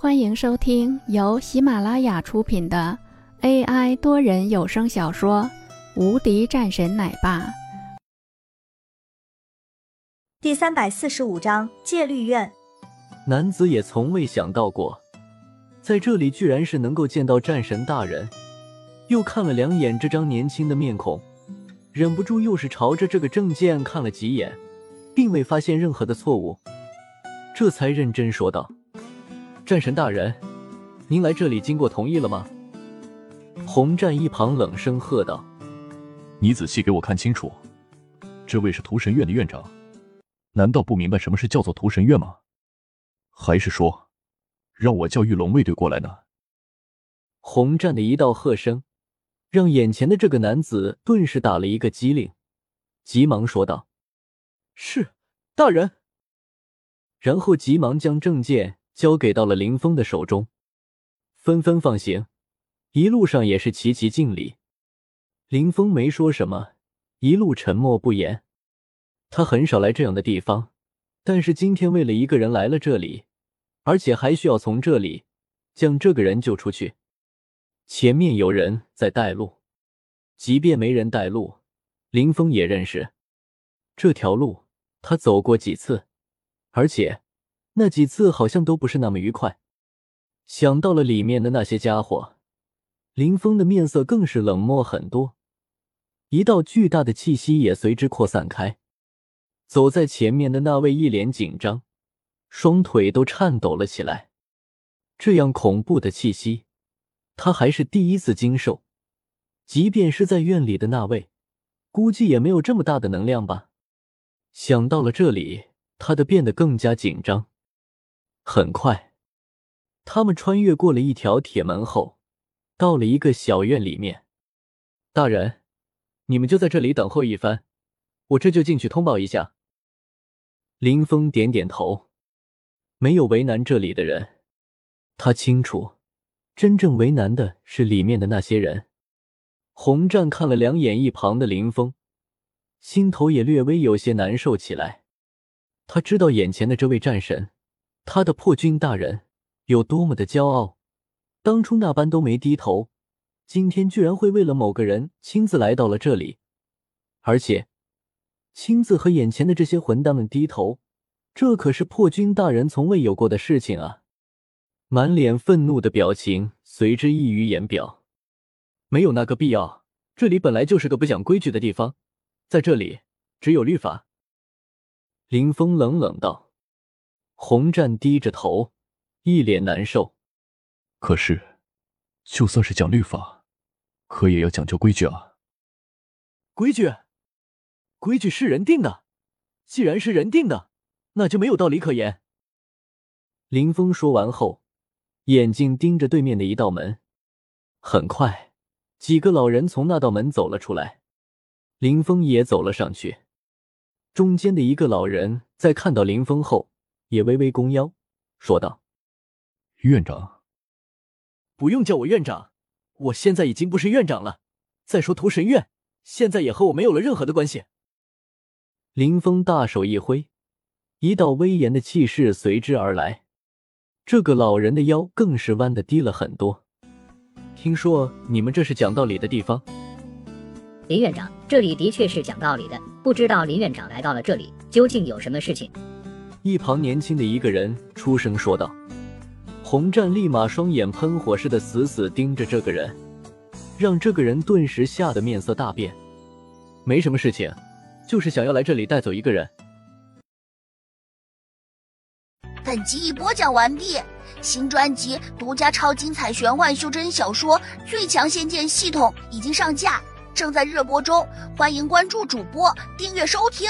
欢迎收听由喜马拉雅出品的 AI 多人有声小说《无敌战神奶爸》第三百四十五章戒律院。男子也从未想到过，在这里居然是能够见到战神大人，又看了两眼这张年轻的面孔，忍不住又是朝着这个证件看了几眼，并未发现任何的错误，这才认真说道。战神大人，您来这里经过同意了吗？红战一旁冷声喝道：“你仔细给我看清楚，这位是屠神院的院长，难道不明白什么是叫做屠神院吗？还是说，让我叫御龙卫队过来呢？”红战的一道喝声，让眼前的这个男子顿时打了一个激灵，急忙说道：“是，大人。”然后急忙将证件。交给到了林峰的手中，纷纷放行，一路上也是齐齐敬礼。林峰没说什么，一路沉默不言。他很少来这样的地方，但是今天为了一个人来了这里，而且还需要从这里将这个人救出去。前面有人在带路，即便没人带路，林峰也认识这条路，他走过几次，而且。那几次好像都不是那么愉快，想到了里面的那些家伙，林峰的面色更是冷漠很多，一道巨大的气息也随之扩散开。走在前面的那位一脸紧张，双腿都颤抖了起来。这样恐怖的气息，他还是第一次经受。即便是在院里的那位，估计也没有这么大的能量吧。想到了这里，他的变得更加紧张。很快，他们穿越过了一条铁门后，到了一个小院里面。大人，你们就在这里等候一番，我这就进去通报一下。林峰点点头，没有为难这里的人。他清楚，真正为难的是里面的那些人。洪战看了两眼一旁的林峰，心头也略微有些难受起来。他知道眼前的这位战神。他的破军大人有多么的骄傲，当初那般都没低头，今天居然会为了某个人亲自来到了这里，而且亲自和眼前的这些混蛋们低头，这可是破军大人从未有过的事情啊！满脸愤怒的表情随之溢于言表，没有那个必要，这里本来就是个不讲规矩的地方，在这里只有律法。林峰冷冷道。洪战低着头，一脸难受。可是，就算是讲律法，可也要讲究规矩啊。规矩，规矩是人定的。既然是人定的，那就没有道理可言。林峰说完后，眼睛盯着对面的一道门。很快，几个老人从那道门走了出来，林峰也走了上去。中间的一个老人在看到林峰后。也微微弓腰，说道：“院长，不用叫我院长，我现在已经不是院长了。再说屠神院，现在也和我没有了任何的关系。”林峰大手一挥，一道威严的气势随之而来。这个老人的腰更是弯的低了很多。听说你们这是讲道理的地方？林院长，这里的确是讲道理的。不知道林院长来到了这里，究竟有什么事情？一旁年轻的一个人出声说道：“洪战立马双眼喷火似的死死盯着这个人，让这个人顿时吓得面色大变。没什么事情，就是想要来这里带走一个人。”本集已播讲完毕，新专辑独家超精彩玄幻修真小说《最强仙剑系统》已经上架，正在热播中，欢迎关注主播，订阅收听。